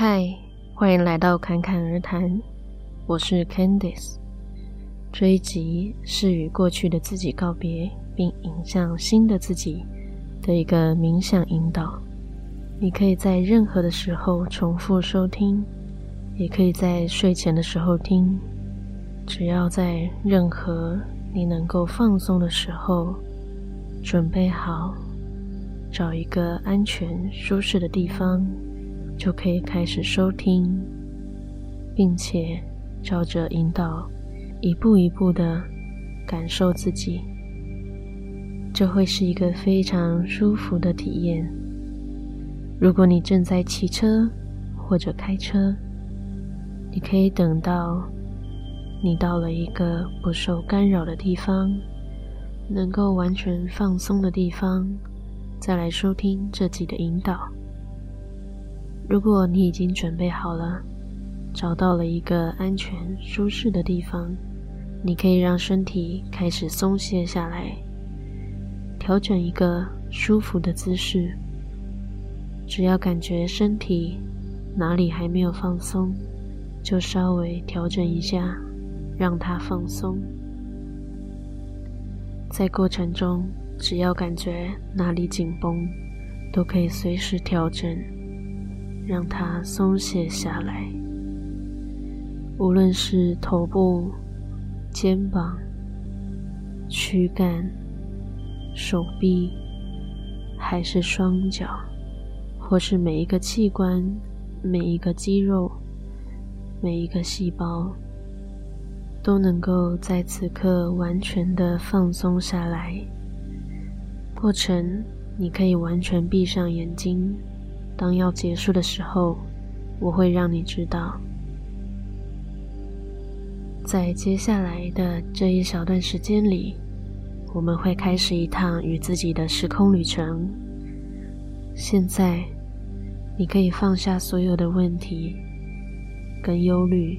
嗨，欢迎来到侃侃而谈，我是 Candice。这一集是与过去的自己告别，并迎向新的自己的一个冥想引导。你可以在任何的时候重复收听，也可以在睡前的时候听。只要在任何你能够放松的时候，准备好，找一个安全舒适的地方。就可以开始收听，并且照着引导，一步一步的感受自己，这会是一个非常舒服的体验。如果你正在骑车或者开车，你可以等到你到了一个不受干扰的地方，能够完全放松的地方，再来收听这集的引导。如果你已经准备好了，找到了一个安全舒适的地方，你可以让身体开始松懈下来，调整一个舒服的姿势。只要感觉身体哪里还没有放松，就稍微调整一下，让它放松。在过程中，只要感觉哪里紧绷，都可以随时调整。让它松懈下来，无论是头部、肩膀、躯干、手臂，还是双脚，或是每一个器官、每一个肌肉、每一个细胞，都能够在此刻完全的放松下来。过程，你可以完全闭上眼睛。当要结束的时候，我会让你知道。在接下来的这一小段时间里，我们会开始一趟与自己的时空旅程。现在，你可以放下所有的问题跟忧虑，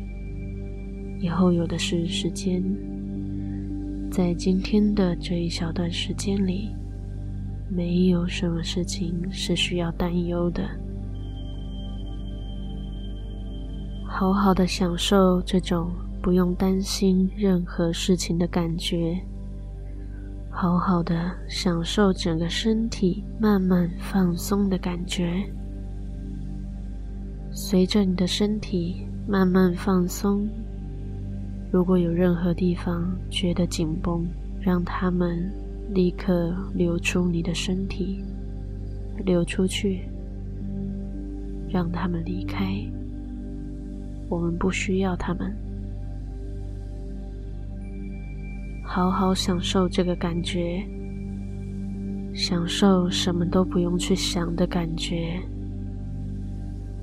以后有的是时间。在今天的这一小段时间里。没有什么事情是需要担忧的，好好的享受这种不用担心任何事情的感觉，好好的享受整个身体慢慢放松的感觉。随着你的身体慢慢放松，如果有任何地方觉得紧绷，让它们。立刻流出你的身体，流出去，让他们离开。我们不需要他们。好好享受这个感觉，享受什么都不用去想的感觉，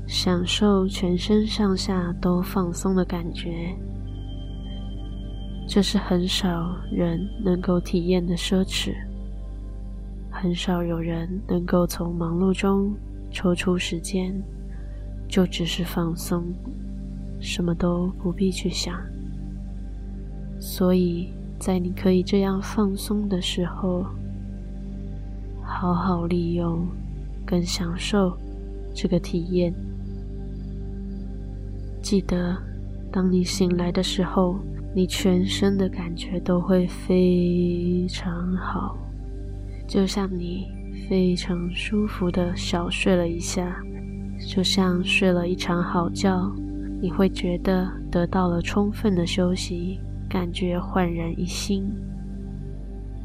享受全身上下都放松的感觉。这是很少人能够体验的奢侈，很少有人能够从忙碌中抽出时间，就只是放松，什么都不必去想。所以在你可以这样放松的时候，好好利用跟享受这个体验。记得，当你醒来的时候，你全身的感觉都会非常好，就像你非常舒服的小睡了一下，就像睡了一场好觉，你会觉得得到了充分的休息，感觉焕然一新。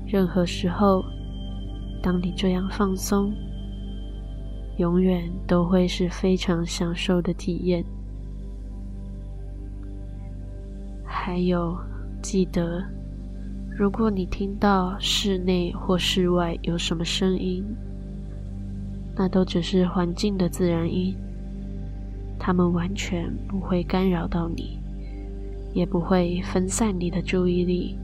任何时候，当你这样放松，永远都会是非常享受的体验。还有，记得，如果你听到室内或室外有什么声音，那都只是环境的自然音，它们完全不会干扰到你，也不会分散你的注意力。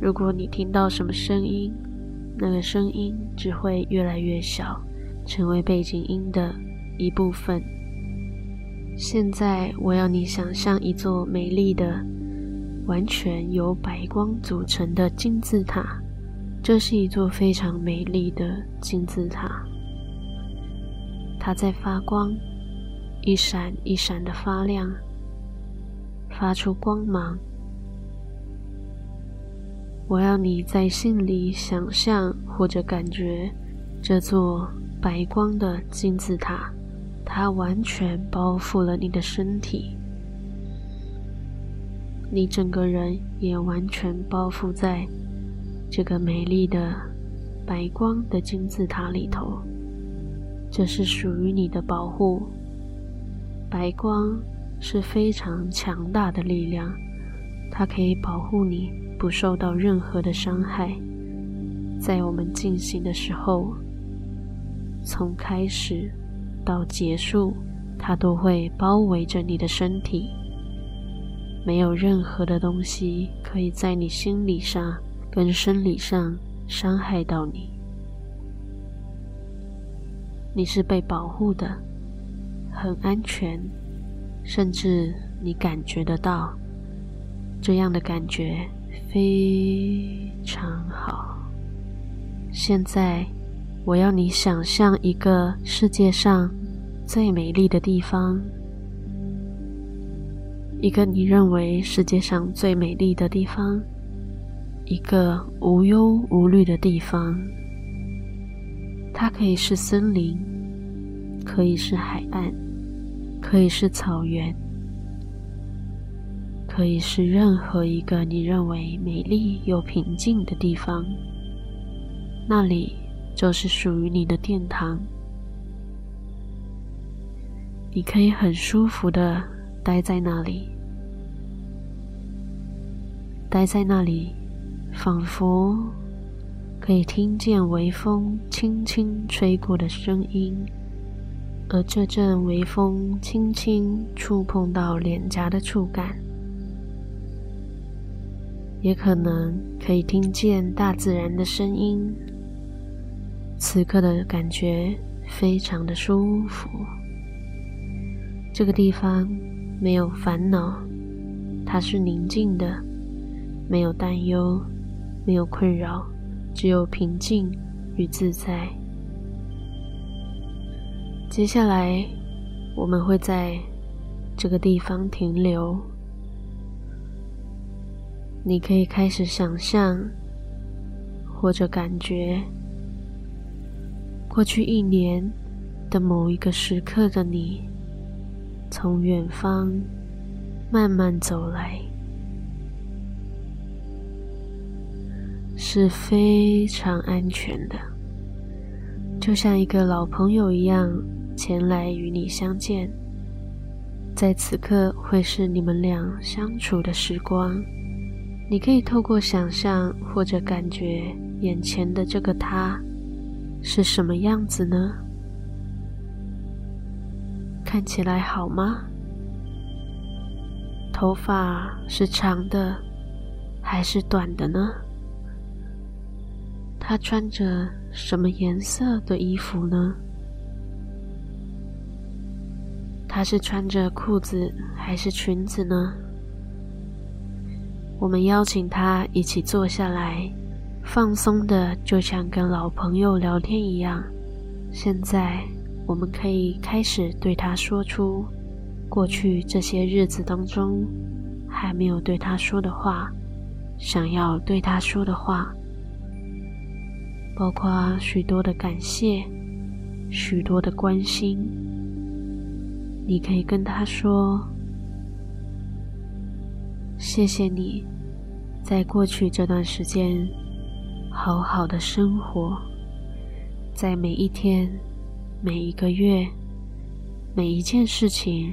如果你听到什么声音，那个声音只会越来越小，成为背景音的一部分。现在，我要你想象一座美丽的、完全由白光组成的金字塔。这是一座非常美丽的金字塔，它在发光，一闪一闪的发亮，发出光芒。我要你在心里想象或者感觉这座白光的金字塔，它完全包覆了你的身体，你整个人也完全包覆在这个美丽的白光的金字塔里头。这是属于你的保护。白光是非常强大的力量，它可以保护你。不受到任何的伤害，在我们进行的时候，从开始到结束，它都会包围着你的身体，没有任何的东西可以在你心理上跟生理上伤害到你。你是被保护的，很安全，甚至你感觉得到这样的感觉。非常好。现在，我要你想象一个世界上最美丽的地方，一个你认为世界上最美丽的地方，一个无忧无虑的地方。它可以是森林，可以是海岸，可以是草原。可以是任何一个你认为美丽又平静的地方，那里就是属于你的殿堂。你可以很舒服的待在那里，待在那里，仿佛可以听见微风轻轻吹过的声音，而这阵微风轻轻触碰到脸颊的触感。也可能可以听见大自然的声音，此刻的感觉非常的舒服。这个地方没有烦恼，它是宁静的，没有担忧，没有困扰，只有平静与自在。接下来，我们会在这个地方停留。你可以开始想象，或者感觉，过去一年的某一个时刻的你，从远方慢慢走来，是非常安全的，就像一个老朋友一样前来与你相见，在此刻会是你们俩相处的时光。你可以透过想象或者感觉眼前的这个他是什么样子呢？看起来好吗？头发是长的还是短的呢？他穿着什么颜色的衣服呢？他是穿着裤子还是裙子呢？我们邀请他一起坐下来，放松的，就像跟老朋友聊天一样。现在，我们可以开始对他说出过去这些日子当中还没有对他说的话，想要对他说的话，包括许多的感谢，许多的关心。你可以跟他说：“谢谢你。”在过去这段时间，好好的生活，在每一天、每一个月、每一件事情，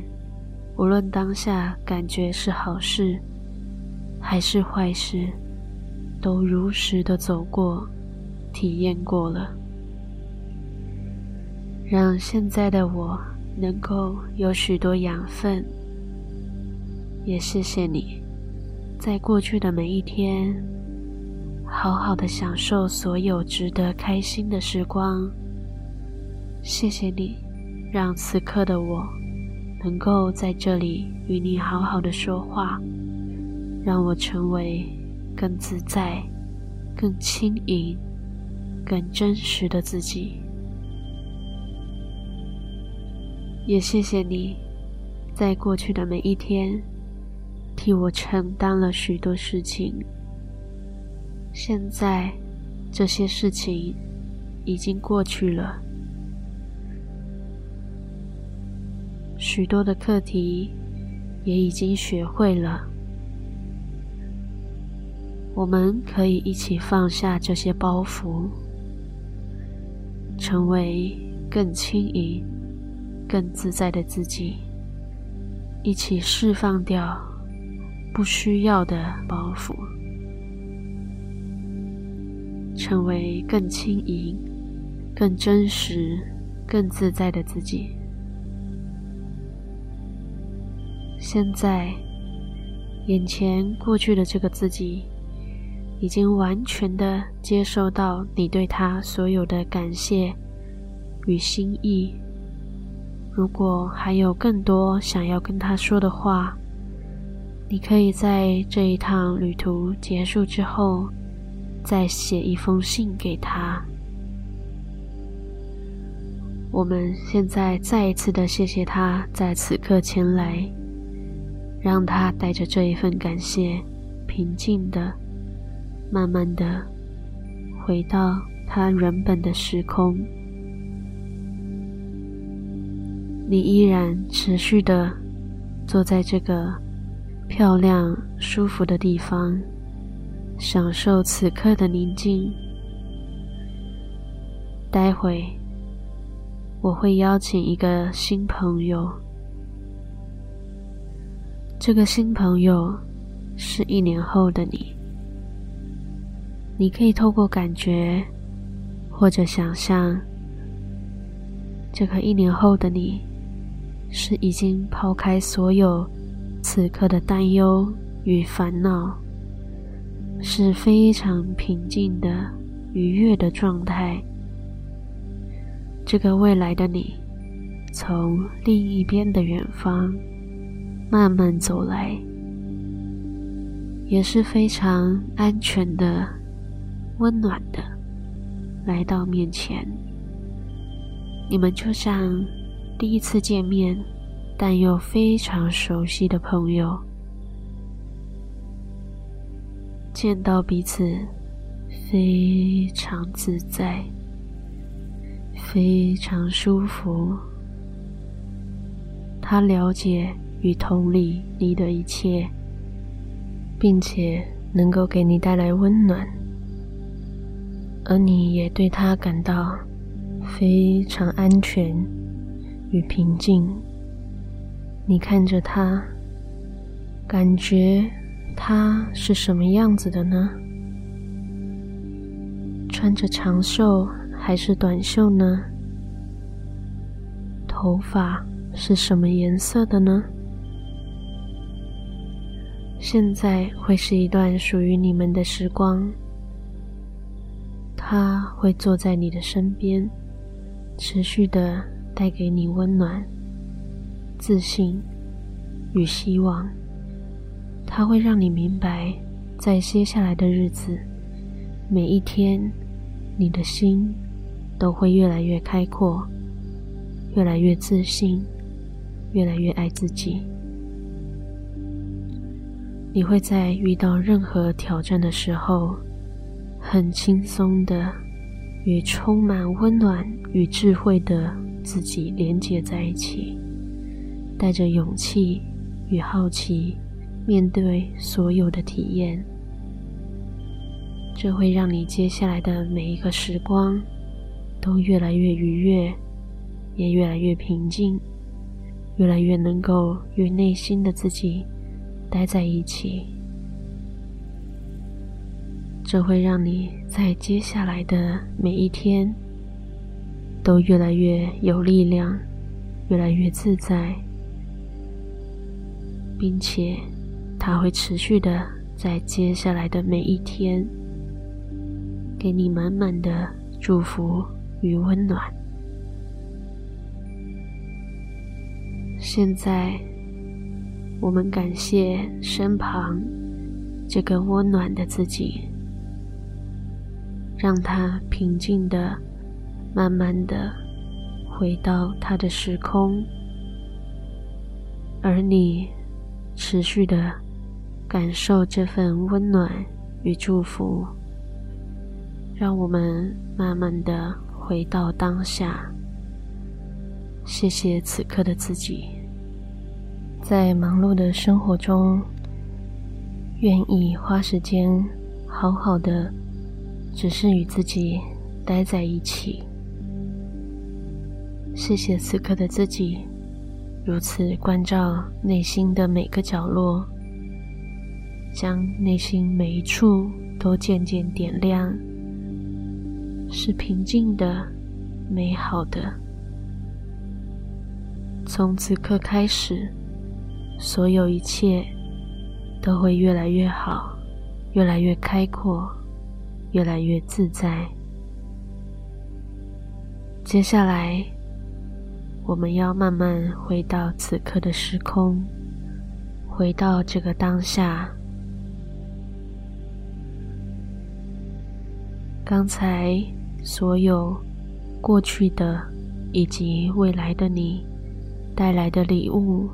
无论当下感觉是好事还是坏事，都如实的走过、体验过了，让现在的我能够有许多养分。也谢谢你。在过去的每一天，好好的享受所有值得开心的时光。谢谢你，让此刻的我能够在这里与你好好的说话，让我成为更自在、更轻盈、更真实的自己。也谢谢你，在过去的每一天，替我承担了许多事情。现在，这些事情已经过去了，许多的课题也已经学会了。我们可以一起放下这些包袱，成为更轻盈、更自在的自己，一起释放掉不需要的包袱，成为更轻盈、更真实、更自在的自己。现在，眼前过去的这个自己。已经完全的接受到你对他所有的感谢与心意。如果还有更多想要跟他说的话，你可以在这一趟旅途结束之后，再写一封信给他。我们现在再一次的谢谢他在此刻前来，让他带着这一份感谢，平静的。慢慢的回到他原本的时空，你依然持续的坐在这个漂亮、舒服的地方，享受此刻的宁静。待会我会邀请一个新朋友，这个新朋友是一年后的你。你可以透过感觉，或者想象，这个一年后的你，是已经抛开所有此刻的担忧与烦恼，是非常平静的、愉悦的状态。这个未来的你，从另一边的远方慢慢走来，也是非常安全的。温暖的来到面前，你们就像第一次见面，但又非常熟悉的朋友。见到彼此非常自在，非常舒服。他了解与同理你的一切，并且能够给你带来温暖。而你也对他感到非常安全与平静。你看着他，感觉他是什么样子的呢？穿着长袖还是短袖呢？头发是什么颜色的呢？现在会是一段属于你们的时光。他会坐在你的身边，持续的带给你温暖、自信与希望。它会让你明白，在接下来的日子，每一天，你的心都会越来越开阔，越来越自信，越来越爱自己。你会在遇到任何挑战的时候，很轻松的与充满温暖与智慧的自己连接在一起，带着勇气与好奇面对所有的体验，这会让你接下来的每一个时光都越来越愉悦，也越来越平静，越来越能够与内心的自己待在一起。这会让你在接下来的每一天都越来越有力量，越来越自在，并且它会持续的在接下来的每一天给你满满的祝福与温暖。现在，我们感谢身旁这个温暖的自己。让他平静的、慢慢的回到他的时空，而你持续的感受这份温暖与祝福。让我们慢慢的回到当下。谢谢此刻的自己，在忙碌的生活中，愿意花时间好好的，只是与自己待在一起。谢谢此刻的自己，如此关照内心的每个角落，将内心每一处都渐渐点亮。是平静的、美好的。从此刻开始，所有一切都会越来越好，越来越开阔，越来越自在。接下来，我们要慢慢回到此刻的时空，回到这个当下。刚才。所有过去的以及未来的你带来的礼物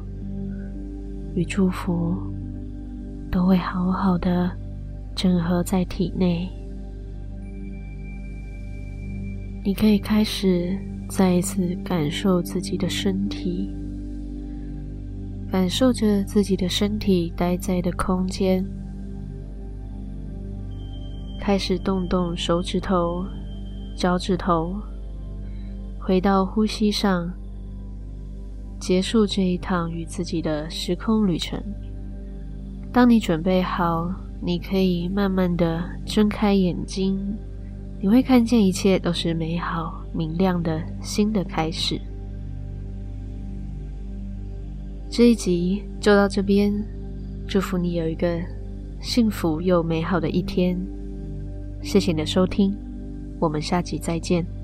与祝福，都会好好的整合在体内。你可以开始再一次感受自己的身体，感受着自己的身体待在的空间，开始动动手指头。脚趾头，回到呼吸上，结束这一趟与自己的时空旅程。当你准备好，你可以慢慢的睁开眼睛，你会看见一切都是美好、明亮的新的开始。这一集就到这边，祝福你有一个幸福又美好的一天。谢谢你的收听。我们下集再见。